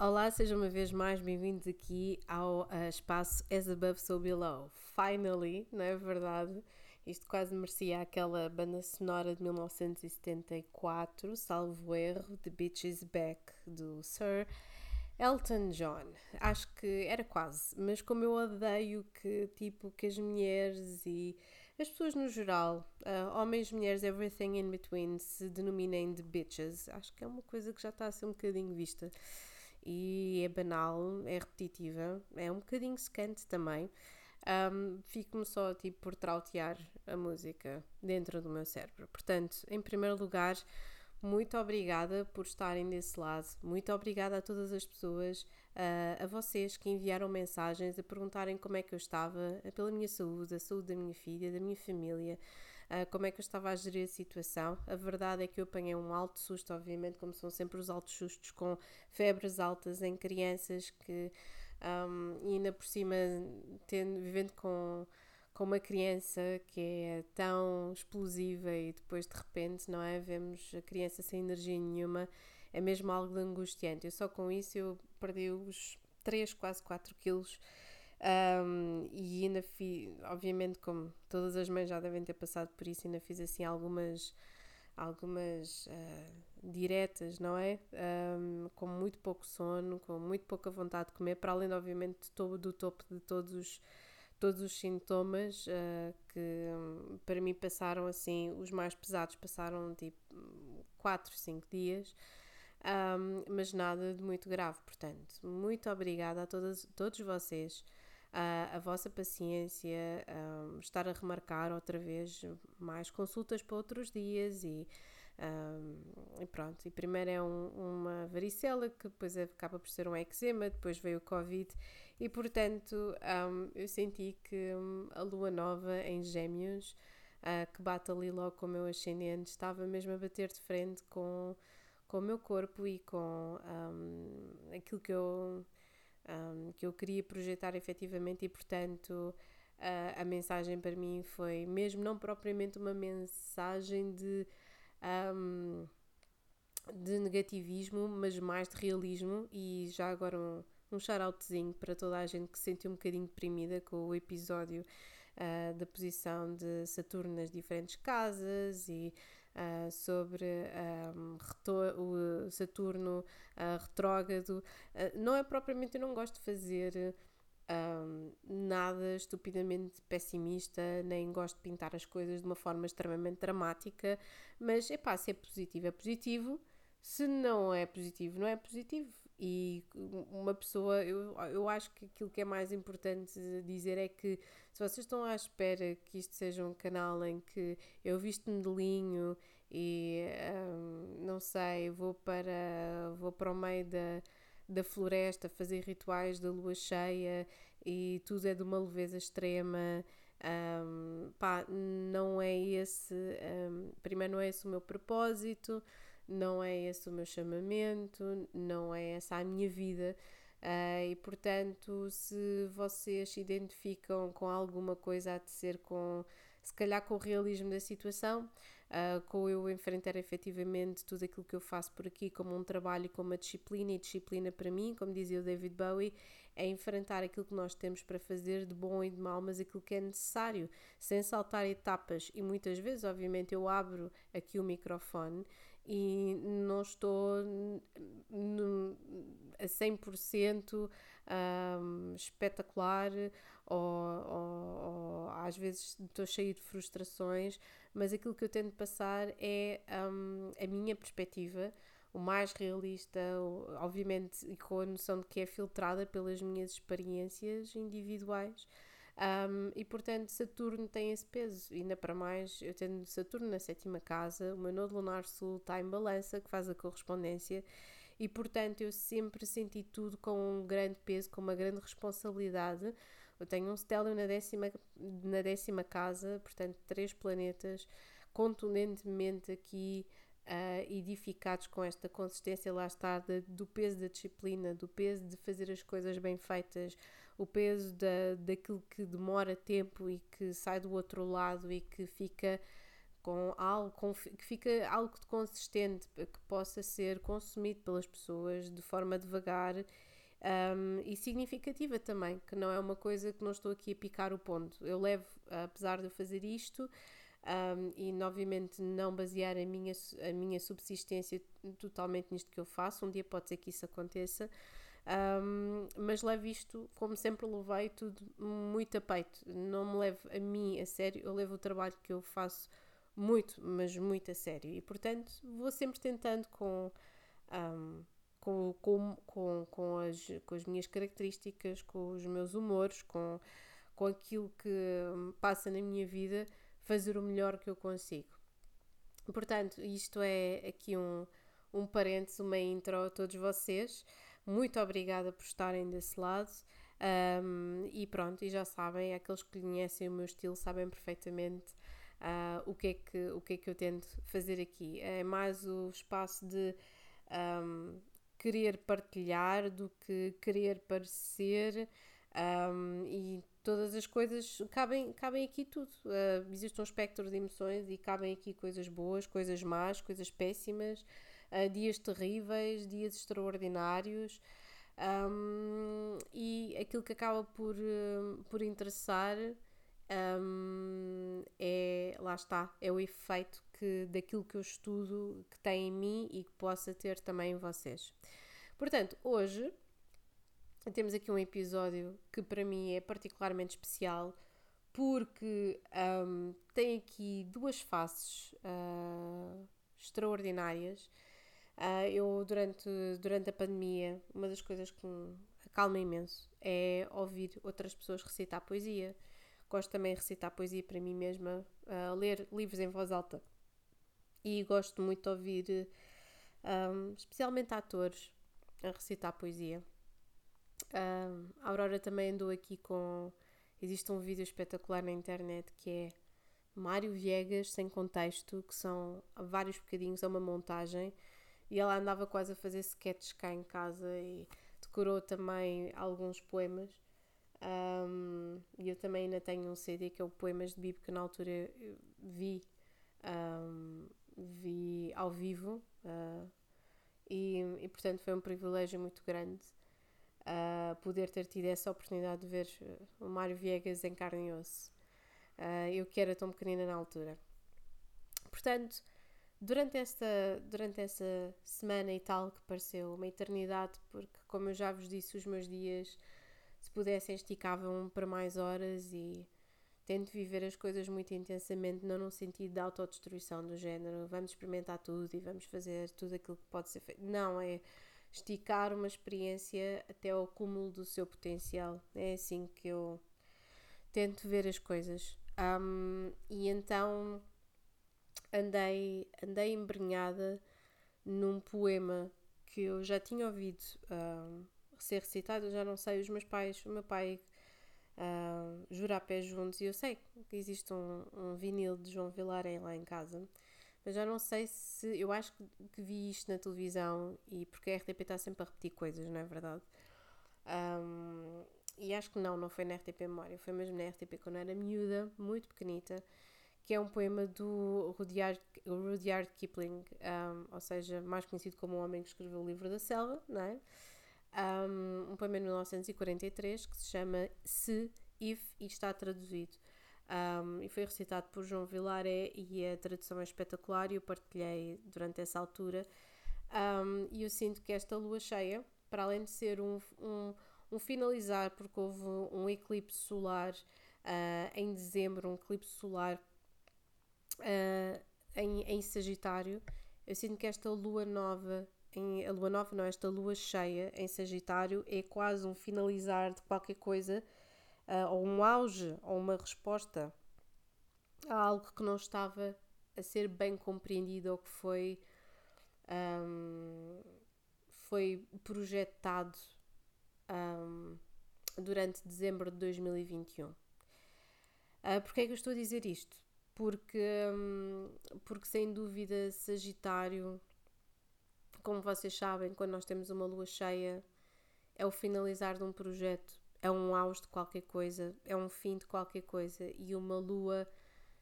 Olá, sejam uma vez mais bem-vindos aqui ao uh, espaço As Above So Below. Finally, não é verdade? Isto quase merecia aquela banda sonora de 1974, salvo erro, The Beach is Back, do Sir Elton John. Acho que era quase, mas como eu odeio que, tipo, que as mulheres e as pessoas no geral, uh, homens, mulheres, everything in between, se denominem de bitches, acho que é uma coisa que já está a ser um bocadinho vista e é banal, é repetitiva, é um bocadinho secante também. Um, Fico-me só tipo por trautear a música dentro do meu cérebro. Portanto, em primeiro lugar, muito obrigada por estarem desse lado. Muito obrigada a todas as pessoas, uh, a vocês que enviaram mensagens a perguntarem como é que eu estava, pela minha saúde, a saúde da minha filha, da minha família, uh, como é que eu estava a gerir a situação. A verdade é que eu apanhei um alto susto, obviamente, como são sempre os altos sustos com febres altas em crianças que, um, e ainda por cima, tendo, vivendo com com uma criança que é tão explosiva e depois de repente, não é? Vemos a criança sem energia nenhuma, é mesmo algo angustiante. Eu só com isso eu perdi os 3, quase 4 quilos. Um, e ainda fiz, obviamente, como todas as mães já devem ter passado por isso, ainda fiz assim algumas algumas uh, diretas, não é? Um, com muito pouco sono, com muito pouca vontade de comer, para além, obviamente, do topo de todos os todos os sintomas uh, que para mim passaram assim, os mais pesados passaram tipo 4, 5 dias, um, mas nada de muito grave. Portanto, muito obrigada a todas, todos vocês. Uh, a vossa paciência, um, estar a remarcar outra vez mais consultas para outros dias e um, e pronto, e primeiro é um, uma varicela que depois acaba por ser um eczema, depois veio o Covid e portanto um, eu senti que hum, a lua nova em Gêmeos, uh, que bate ali logo com o meu ascendente, estava mesmo a bater de frente com, com o meu corpo e com um, aquilo que eu, que eu queria projetar efetivamente e portanto. Uh, a mensagem para mim foi mesmo não propriamente uma mensagem de um, de negativismo, mas mais de realismo. E já agora um, um shout-outzinho para toda a gente que se sentiu um bocadinho deprimida com o episódio uh, da posição de Saturno nas diferentes casas e uh, sobre um, o Saturno uh, retrógrado. não é propriamente, eu não gosto de fazer um, nada estupidamente pessimista, nem gosto de pintar as coisas de uma forma extremamente dramática, mas é pá, se é positivo, é positivo, se não é positivo, não é positivo. E uma pessoa, eu, eu acho que aquilo que é mais importante dizer é que se vocês estão à espera que isto seja um canal em que eu visto-me de linho e um, não sei, vou para, vou para o meio da da floresta, fazer rituais da lua cheia e tudo é de uma leveza extrema. Um, pá, não é esse, um, primeiro não é esse o meu propósito, não é esse o meu chamamento, não é essa a minha vida. Uh, e portanto, se vocês se identificam com alguma coisa a ser com, se calhar com o realismo da situação, uh, com eu enfrentar efetivamente tudo aquilo que eu faço por aqui como um trabalho, como uma disciplina, e disciplina para mim, como dizia o David Bowie, é enfrentar aquilo que nós temos para fazer de bom e de mal, mas aquilo que é necessário, sem saltar etapas. E muitas vezes, obviamente, eu abro aqui o microfone e não estou a 100% um, espetacular ou, ou, ou, às vezes estou cheio de frustrações, mas aquilo que eu tento passar é um, a minha perspectiva o mais realista, obviamente, com a noção de que é filtrada pelas minhas experiências individuais. Um, e portanto, Saturno tem esse peso, ainda para mais, eu tendo Saturno na sétima casa, o meu nodo lunar sul está em balança, que faz a correspondência, e portanto, eu sempre senti tudo com um grande peso, com uma grande responsabilidade. Eu tenho um Stélio na décima, na décima casa, portanto, três planetas, contundentemente aqui uh, edificados com esta consistência, lá está, de, do peso da disciplina, do peso de fazer as coisas bem feitas, o peso da, daquilo que demora tempo e que sai do outro lado e que fica com algo com, que fica algo consistente, que possa ser consumido pelas pessoas de forma devagar um, e significativa também, que não é uma coisa que não estou aqui a picar o ponto. Eu levo, apesar de eu fazer isto, um, e obviamente não basear a minha, a minha subsistência totalmente nisto que eu faço, um dia pode ser que isso aconteça, um, mas levo isto, como sempre levei, tudo muito a peito. Não me levo a mim a sério, eu levo o trabalho que eu faço muito, mas muito a sério. E portanto vou sempre tentando com. Um, com, com, com, com, as, com as minhas características, com os meus humores, com, com aquilo que passa na minha vida, fazer o melhor que eu consigo. Portanto, isto é aqui um, um parênteses, uma intro a todos vocês. Muito obrigada por estarem desse lado. Um, e pronto, e já sabem, aqueles que conhecem o meu estilo sabem perfeitamente uh, o, que é que, o que é que eu tento fazer aqui. É mais o espaço de um, querer partilhar do que querer parecer um, e todas as coisas cabem, cabem aqui tudo. Uh, existe um espectro de emoções e cabem aqui coisas boas, coisas más, coisas péssimas, uh, dias terríveis, dias extraordinários. Um, e aquilo que acaba por, uh, por interessar um, é, lá está, é o efeito que, daquilo que eu estudo que tem em mim e que possa ter também em vocês. Portanto, hoje temos aqui um episódio que para mim é particularmente especial porque um, tem aqui duas faces uh, extraordinárias. Uh, eu, durante, durante a pandemia, uma das coisas que me acalma imenso é ouvir outras pessoas recitar poesia. Gosto também de recitar poesia para mim mesma, uh, ler livros em voz alta. E gosto muito de ouvir, um, especialmente atores, a recitar poesia. Uh, a Aurora também andou aqui com. Existe um vídeo espetacular na internet que é Mário Viegas sem contexto, que são vários bocadinhos, é uma montagem, e ela andava quase a fazer sketches cá em casa e decorou também alguns poemas. Um, e eu também ainda tenho um CD que é o Poemas de Bibo, que na altura vi, um, vi ao vivo, uh, e, e portanto foi um privilégio muito grande uh, poder ter tido essa oportunidade de ver uh, o Mário Viegas em carne e osso. Uh, eu que era tão pequenina na altura. Portanto, durante esta, durante essa semana e tal que pareceu uma eternidade, porque como eu já vos disse, os meus dias, se pudessem, esticavam para mais horas e tento viver as coisas muito intensamente, não num sentido de autodestruição do género, vamos experimentar tudo e vamos fazer tudo aquilo que pode ser feito. Não, é esticar uma experiência até ao cúmulo do seu potencial. É assim que eu tento ver as coisas. Um, e então andei, andei embrenhada num poema que eu já tinha ouvido um, ser recitado, eu já não sei, os meus pais, o meu pai uh, jurar pés juntos. E eu sei que existe um, um vinil de João Vilarem lá em casa, mas já não sei se. Eu acho que, que, vi isto na televisão e porque a RTP está sempre a repetir coisas, não é verdade? Um, e acho que não, não foi na RTP Memória, foi mesmo na RTP quando era miúda, muito pequenita, que é um poema do Rudyard, Rudyard Kipling, um, ou seja, mais conhecido como o homem que escreveu o livro da selva, não é? um, um poema de 1943 que se chama Se, If e está traduzido. Um, e foi recitado por João Vilaré e a tradução é espetacular e eu partilhei durante essa altura. Um, e eu sinto que esta lua cheia, para além de ser um, um, um finalizar, porque houve um eclipse solar uh, em dezembro, um eclipse solar uh, em, em Sagitário, eu sinto que esta lua nova em a lua nova, não, esta lua cheia em Sagitário é quase um finalizar de qualquer coisa, uh, ou um auge, ou uma resposta a algo que não estava a ser bem compreendido ou que foi, um, foi projetado um, durante dezembro de 2021. Uh, Porquê é que eu estou a dizer isto? Porque, um, porque sem dúvida Sagitário como vocês sabem, quando nós temos uma lua cheia, é o finalizar de um projeto, é um auge de qualquer coisa, é um fim de qualquer coisa e uma lua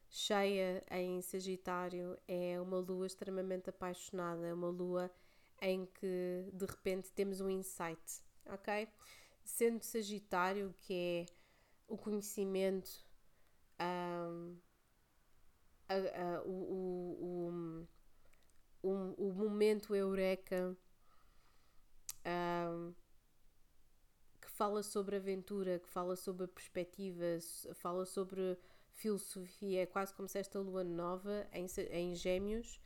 cheia em Sagitário é uma lua extremamente apaixonada, é uma lua em que de repente temos um insight, ok? Sendo Sagitário, que é o conhecimento, um, a, a, o, o, o, o, momento eureka que fala sobre aventura, que fala sobre perspectivas, fala sobre filosofia, é quase como se esta lua nova em, em Gêmeos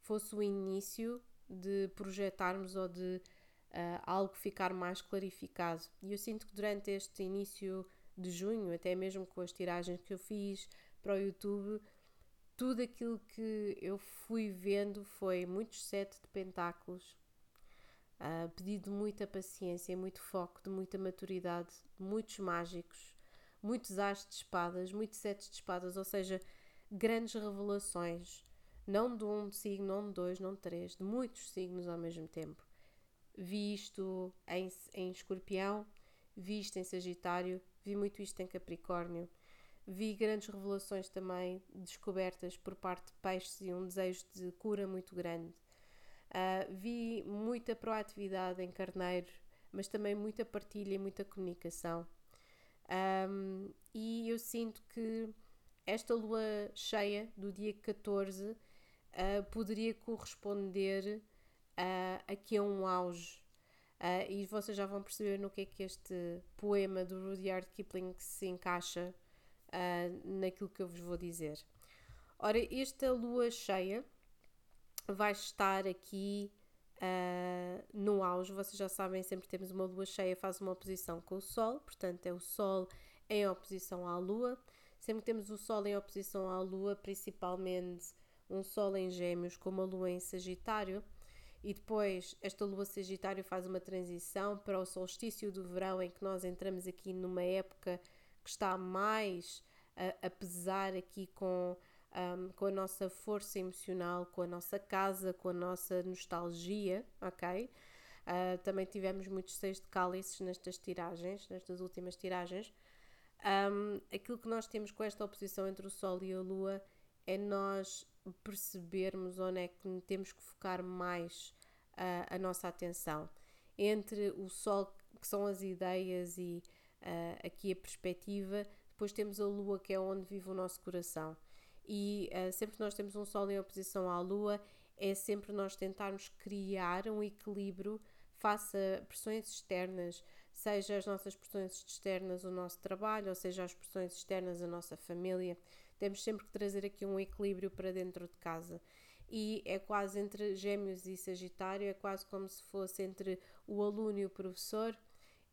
fosse o início de projetarmos ou de uh, algo ficar mais clarificado. E eu sinto que durante este início de junho, até mesmo com as tiragens que eu fiz para o YouTube, tudo aquilo que eu fui vendo foi muitos sete de pentáculos, uh, pedido de muita paciência, muito foco, de muita maturidade, muitos mágicos, muitos as de espadas, muitos setes de espadas, ou seja, grandes revelações, não de um signo, não de dois, não de três, de muitos signos ao mesmo tempo. Vi isto em, em escorpião, vi isto em sagitário, vi muito isto em capricórnio, vi grandes revelações também, descobertas por parte de peixes e um desejo de cura muito grande. Uh, vi muita proatividade em carneiro, mas também muita partilha e muita comunicação. Um, e eu sinto que esta lua cheia do dia 14 uh, ah, poderia corresponder uh, aqui a um auge. Uh, e vocês já vão perceber no que é que este poema do Rudyard Kipling se encaixa uh, naquilo que eu vos vou dizer. Ora, esta lua cheia vai estar aqui uh, no auge. Vocês já sabem, sempre temos uma lua cheia, faz uma oposição com o Sol, portanto, é o Sol em oposição à Lua. Sempre temos o Sol em oposição à Lua, principalmente um Sol em Gêmeos com uma Lua em Sagitário. E depois, esta Lua Sagitário faz uma transição para o solstício do verão, em que nós entramos aqui numa época que está mais a, a pesar aqui com um, com a nossa força emocional, com a nossa casa, com a nossa nostalgia, ok? Uh, também tivemos muitos seis de cálices nestas tiragens, nestas últimas tiragens. Um, aquilo que nós temos com esta oposição entre o Sol e a Lua é nós percebermos onde é que temos que focar mais uh, a nossa atenção. Entre o Sol, que são as ideias, e uh, aqui a perspectiva, depois temos a Lua, que é onde vive o nosso coração e uh, sempre que nós temos um Sol em oposição à Lua, é sempre nós tentarmos criar um equilíbrio face a pressões externas, seja as nossas pressões externas o nosso trabalho, ou seja as pressões externas a nossa família. Temos sempre que trazer aqui um equilíbrio para dentro de casa. E é quase entre Gêmeos e Sagitário, é quase como se fosse entre o aluno e o professor,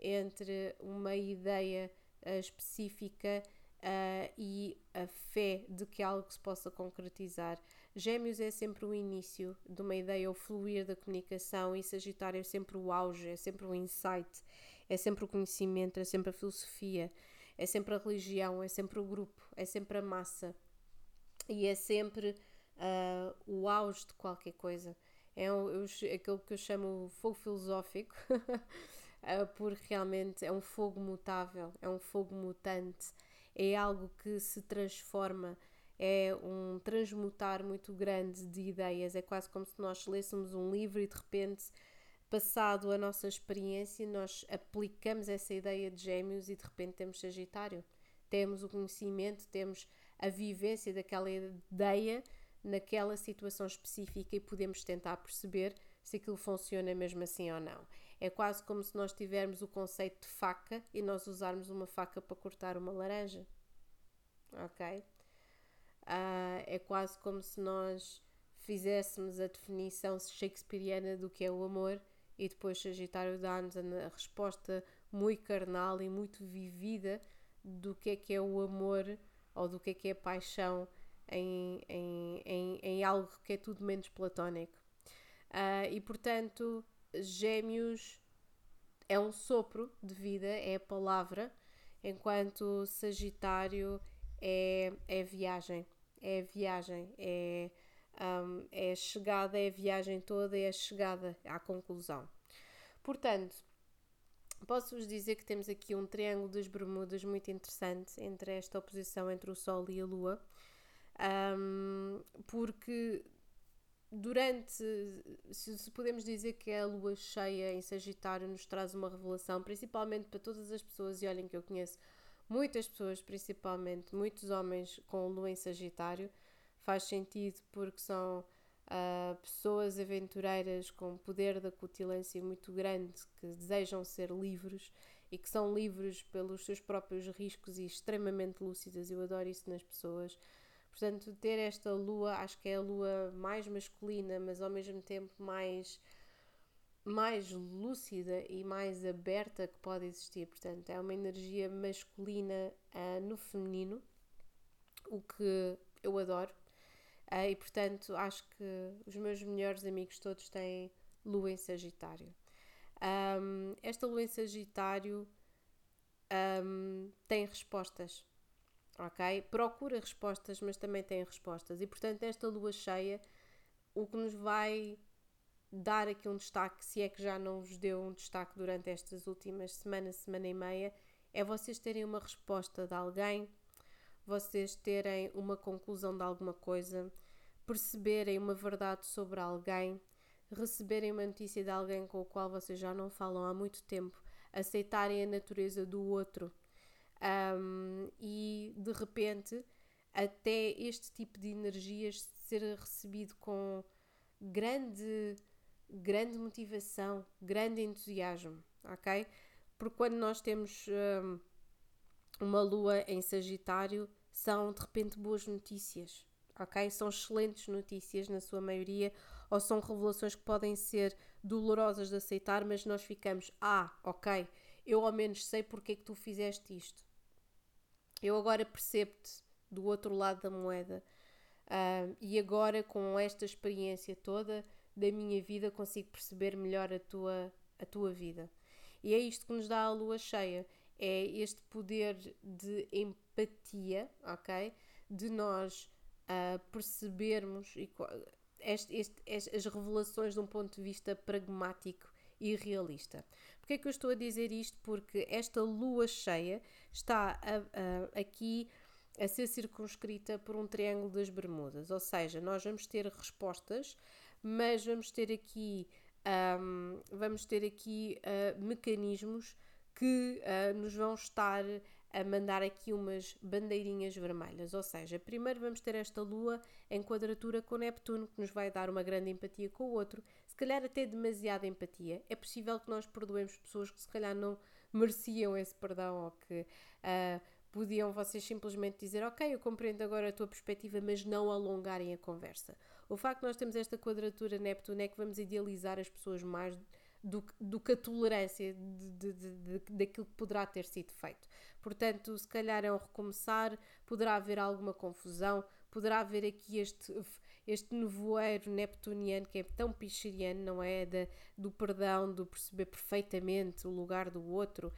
entre uma ideia uh, específica uh, e a fé de que algo se possa concretizar. Gêmeos é sempre o início de uma ideia, o fluir da comunicação, e Sagitário é sempre o auge, é sempre o insight, é sempre o conhecimento, é sempre a filosofia, é sempre a religião, é sempre o grupo, é sempre a massa e é sempre uh, o auge de qualquer coisa. É um, eu, aquilo que eu chamo fogo filosófico, porque realmente é um fogo mutável, é um fogo mutante é algo que se transforma, é um transmutar muito grande de ideias. É quase como se nós lêssemos um livro e de repente, passado a nossa experiência, nós aplicamos essa ideia de gêmeos e de repente temos Sagitário. Temos o conhecimento, temos a vivência daquela ideia naquela situação específica e podemos tentar perceber se aquilo funciona mesmo assim ou não. É quase como se nós tivermos o conceito de faca e nós usarmos uma faca para cortar uma laranja. Ok? Uh, é quase como se nós fizéssemos a definição shakespeariana do que é o amor e depois Sagitário dá-nos a resposta muito carnal e muito vivida do que é que é o amor ou do que é que é a paixão em, em, em, em algo que é tudo menos platónico. Uh, e portanto, Gêmeos é um sopro de vida, é a palavra, enquanto Sagitário é, é viagem, é viagem, é, um, é chegada, é a viagem toda, é a chegada à conclusão. Portanto, posso-vos dizer que temos aqui um triângulo das Bermudas muito interessante entre esta oposição entre o Sol e a Lua. Um, porque durante, se, podemos dizer que a lua cheia em Sagitário nos traz uma revelação, principalmente para todas as pessoas, e olhem que eu conheço muitas pessoas, principalmente muitos homens com lua em Sagitário, faz sentido porque são uh, pessoas aventureiras com poder da cutilância muito grande que desejam ser livres e que são livres pelos seus próprios riscos e extremamente lúcidas. Eu adoro isso nas pessoas. Portanto, ter esta lua, acho que é a lua mais masculina, mas ao mesmo tempo mais mais lúcida e mais aberta que pode existir. Portanto, é uma energia masculina uh, no feminino, o que eu adoro. Uh, e portanto, acho que os meus melhores amigos todos têm lua em Sagitário. Um, esta lua em Sagitário um, tem respostas ok? Procura respostas, mas também tem respostas. E portanto, esta lua cheia, o que nos vai dar aqui um destaque, se é que já não vos deu um destaque durante estas últimas semanas, semana e meia, é vocês terem uma resposta de alguém, vocês terem uma conclusão de alguma coisa, perceberem uma verdade sobre alguém, receberem uma notícia de alguém com o qual vocês já não falam há muito tempo, aceitarem a natureza do outro um, e de repente até este tipo de energias ser recebido com grande grande motivação, grande entusiasmo, ok? Porque quando nós temos um, uma lua em Sagitário, são de repente boas notícias, ok? São excelentes notícias na sua maioria, ou são revelações que podem ser dolorosas de aceitar, mas nós ficamos, ah, ok, eu ao menos sei porque é que tu fizeste isto eu agora percebo-te do outro lado da moeda uh, e agora com esta experiência toda da minha vida consigo perceber melhor a tua, a tua vida. E é isto que nos dá a lua cheia, é este poder de empatia, ok? De nós uh, percebermos este, este, este, as revelações de um ponto de vista pragmático e realista. Porquê é que eu estou a dizer isto? Porque esta lua cheia está a, a, aqui a ser circunscrita por um triângulo das Bermudas, ou seja, nós vamos ter respostas, mas vamos ter aqui um, vamos ter aqui uh, mecanismos que uh, nos vão estar a mandar aqui umas bandeirinhas vermelhas, ou seja, primeiro vamos ter esta lua em quadratura com Neptuno, que nos vai dar uma grande empatia com o outro, calhar até demasiada empatia. É possível que nós perdoemos pessoas que se calhar não mereciam esse perdão ou que uh, podiam vocês simplesmente dizer ok, eu compreendo agora a tua perspectiva, mas não alongarem a conversa. O facto de nós termos esta quadratura Neptuno é que vamos idealizar as pessoas mais do, do que a tolerância de, de, de, daquilo que poderá ter sido feito. Portanto, se calhar é um recomeçar, poderá haver alguma confusão, poderá haver aqui este, este nevoeiro neptuniano que é tão pichiriano, não é? De, do perdão, do perceber perfeitamente o lugar do outro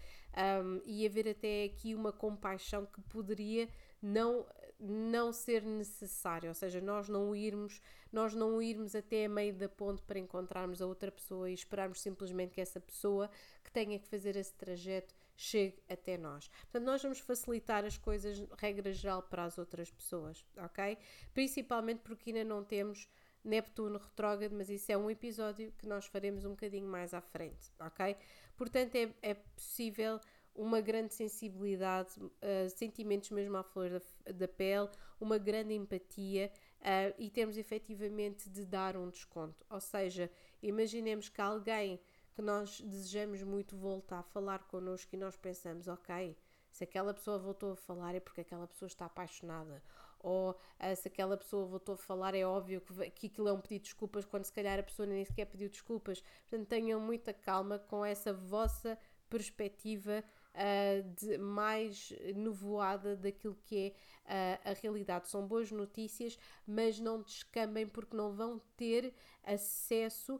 um, e haver até aqui uma compaixão que poderia não não ser necessário, ou seja, nós não irmos, nós não irmos até a meio da ponte para encontrarmos a outra pessoa e esperarmos simplesmente que essa pessoa que tenha que fazer esse trajeto chegue até nós. Portanto, nós vamos facilitar as coisas, regra geral, para as outras pessoas, ok? Principalmente porque ainda não temos Neptuno retrógrado, mas isso é um episódio que nós faremos um bocadinho mais à frente, ok? Portanto, é, é possível uma grande sensibilidade, uh, sentimentos mesmo à flor da, da pele, uma grande empatia uh, e temos efetivamente de dar um desconto. Ou seja, imaginemos que alguém que nós desejamos muito voltar a falar connosco e nós pensamos, ok, se aquela pessoa voltou a falar é porque aquela pessoa está apaixonada. Ou uh, se aquela pessoa voltou a falar, é óbvio que, que aquilo é um pedido de desculpas, quando se calhar a pessoa nem sequer pediu desculpas. Portanto, tenham muita calma com essa vossa perspectiva uh, de mais nevoada daquilo que é uh, a realidade. São boas notícias, mas não descambem porque não vão ter acesso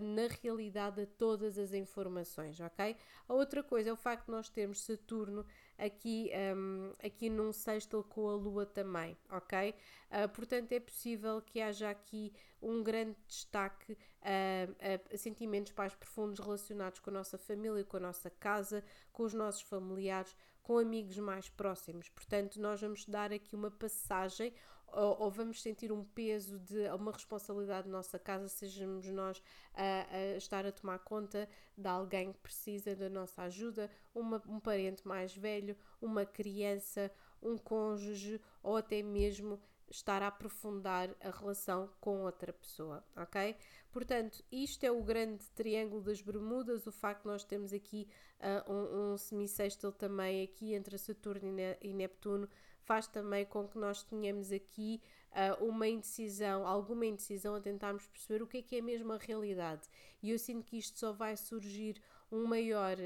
na realidade a todas as informações, ok? A outra coisa é o facto de nós termos Saturno aqui, um, aqui num sexto com a Lua também, ok? Uh, portanto, é possível que haja aqui um grande destaque a, a sentimentos mais profundos relacionados com a nossa família, com a nossa casa, com os nossos familiares, com amigos mais próximos. Portanto, nós vamos dar aqui uma passagem ou, ou, vamos sentir um peso de uma responsabilidade nossa casa, sejamos nós a, a, estar a tomar conta de alguém que precisa da nossa ajuda, uma, um parente mais velho, uma criança, um cônjuge ou até mesmo estar a aprofundar a relação com outra pessoa, ok? Portanto, isto é o grande triângulo das Bermudas, o facto de nós temos aqui uh, um, um também aqui entre Saturno e Neptuno faz também com que nós tenhamos aqui uh, uma indecisão, alguma indecisão a tentarmos perceber o que é que é mesmo a realidade. E eu sinto que isto só vai surgir um maior,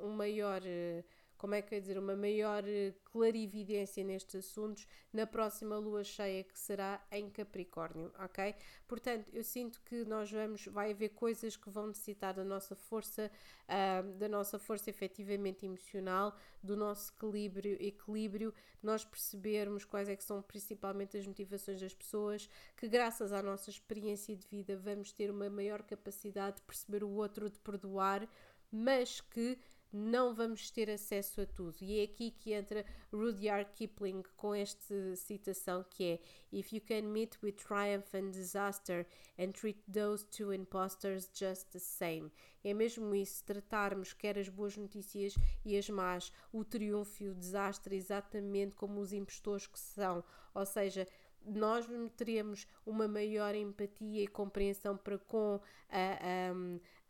um, um maior uh, como é que eu ia dizer, uma maior eh, clarividência nestes assuntos na próxima lua cheia que será em Capricórnio, ok? Portanto, eu sinto que nós vamos, vai haver coisas que vão necessitar da nossa força, uh, da nossa força efetivamente emocional, do nosso equilíbrio, equilíbrio, nós percebermos quais é que são principalmente as motivações das pessoas, que graças à nossa experiência de vida vamos ter uma maior capacidade de perceber o outro, de perdoar, mas que não vamos ter acesso a tudo. E é aqui que entra Rudyard Kipling com esta citação que é If you can meet with triumph and disaster and treat those two impostors just the same. É mesmo isso, tratarmos quer as boas notícias e as más, o triunfo e o desastre exatamente como os impostores que são. Ou seja, nós teríamos uma maior empatia e compreensão para com a,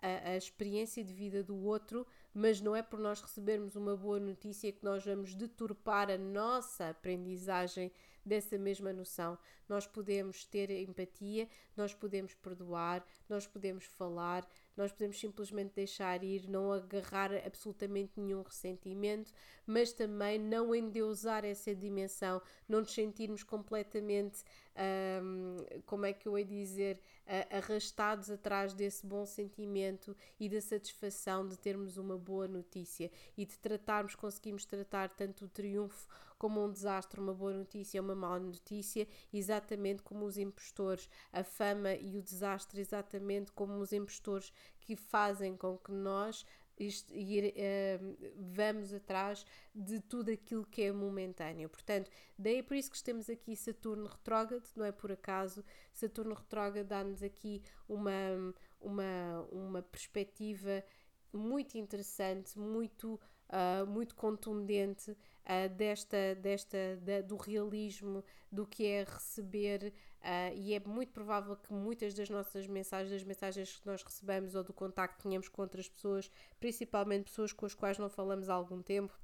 a, a, a experiência de vida do outro mas não é por nós recebermos uma boa notícia que nós vamos deturpar a nossa aprendizagem dessa mesma noção. Nós podemos ter empatia, nós podemos perdoar, nós podemos falar, nós podemos simplesmente deixar ir, não agarrar absolutamente nenhum ressentimento, mas também não endeusar essa dimensão, não nos sentirmos completamente, hum, como é que eu ia dizer, arrastados atrás desse bom sentimento e da satisfação de termos uma boa notícia e de tratarmos, conseguimos tratar tanto o triunfo como um desastre, uma boa notícia, uma má notícia, exatamente como os impostores, a fama e o desastre, exatamente como os impostores que fazem com que nós ir, uh, vamos atrás de tudo aquilo que é momentâneo. Portanto, daí é por isso que temos aqui Saturno retrógrado, não é por acaso. Saturno retrógrado dá-nos aqui uma, uma, uma perspectiva muito interessante, muito, uh, muito contundente uh, desta, desta, da, do realismo, do que é receber Uh, e é muito provável que muitas das nossas mensagens, das mensagens que nós recebemos ou do contacto que tenhamos com outras pessoas, principalmente pessoas com as quais não falamos há algum tempo,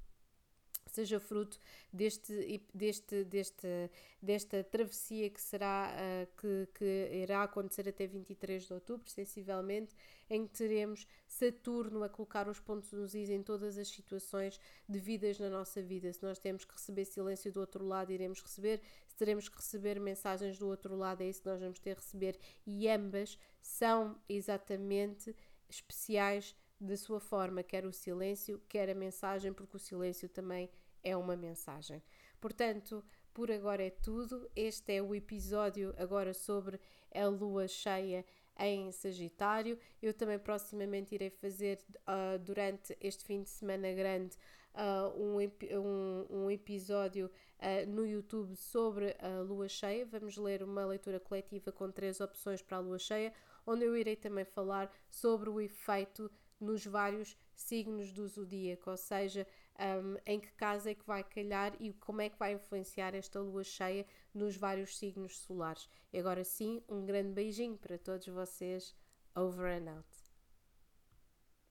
seja fruto deste, deste, deste, desta travessia que será uh, que, que irá acontecer até 23 de outubro, sensivelmente, em que teremos Saturno a colocar os pontos nos is em todas as situações devidas na nossa vida. Se nós temos que receber silêncio do outro lado, iremos receber. Se teremos que receber mensagens do outro lado, é isso que nós vamos ter que receber. E ambas são exatamente especiais da sua forma, quer o silêncio, quer a mensagem, porque o silêncio também é uma mensagem. Portanto, por agora é tudo. Este é o episódio agora sobre a lua cheia em Sagitário. Eu também proximamente irei fazer uh, durante este fim de semana grande uh, um, um, um, episódio uh, no YouTube sobre a lua cheia. Vamos ler uma leitura coletiva com três opções para a lua cheia, onde eu irei também falar sobre o efeito nos vários signos do zodíaco, ou seja, um, em que casa é que vai calhar e como é que vai influenciar esta lua cheia nos vários signos solares. E agora sim, um grande beijinho para todos vocês. Over and out.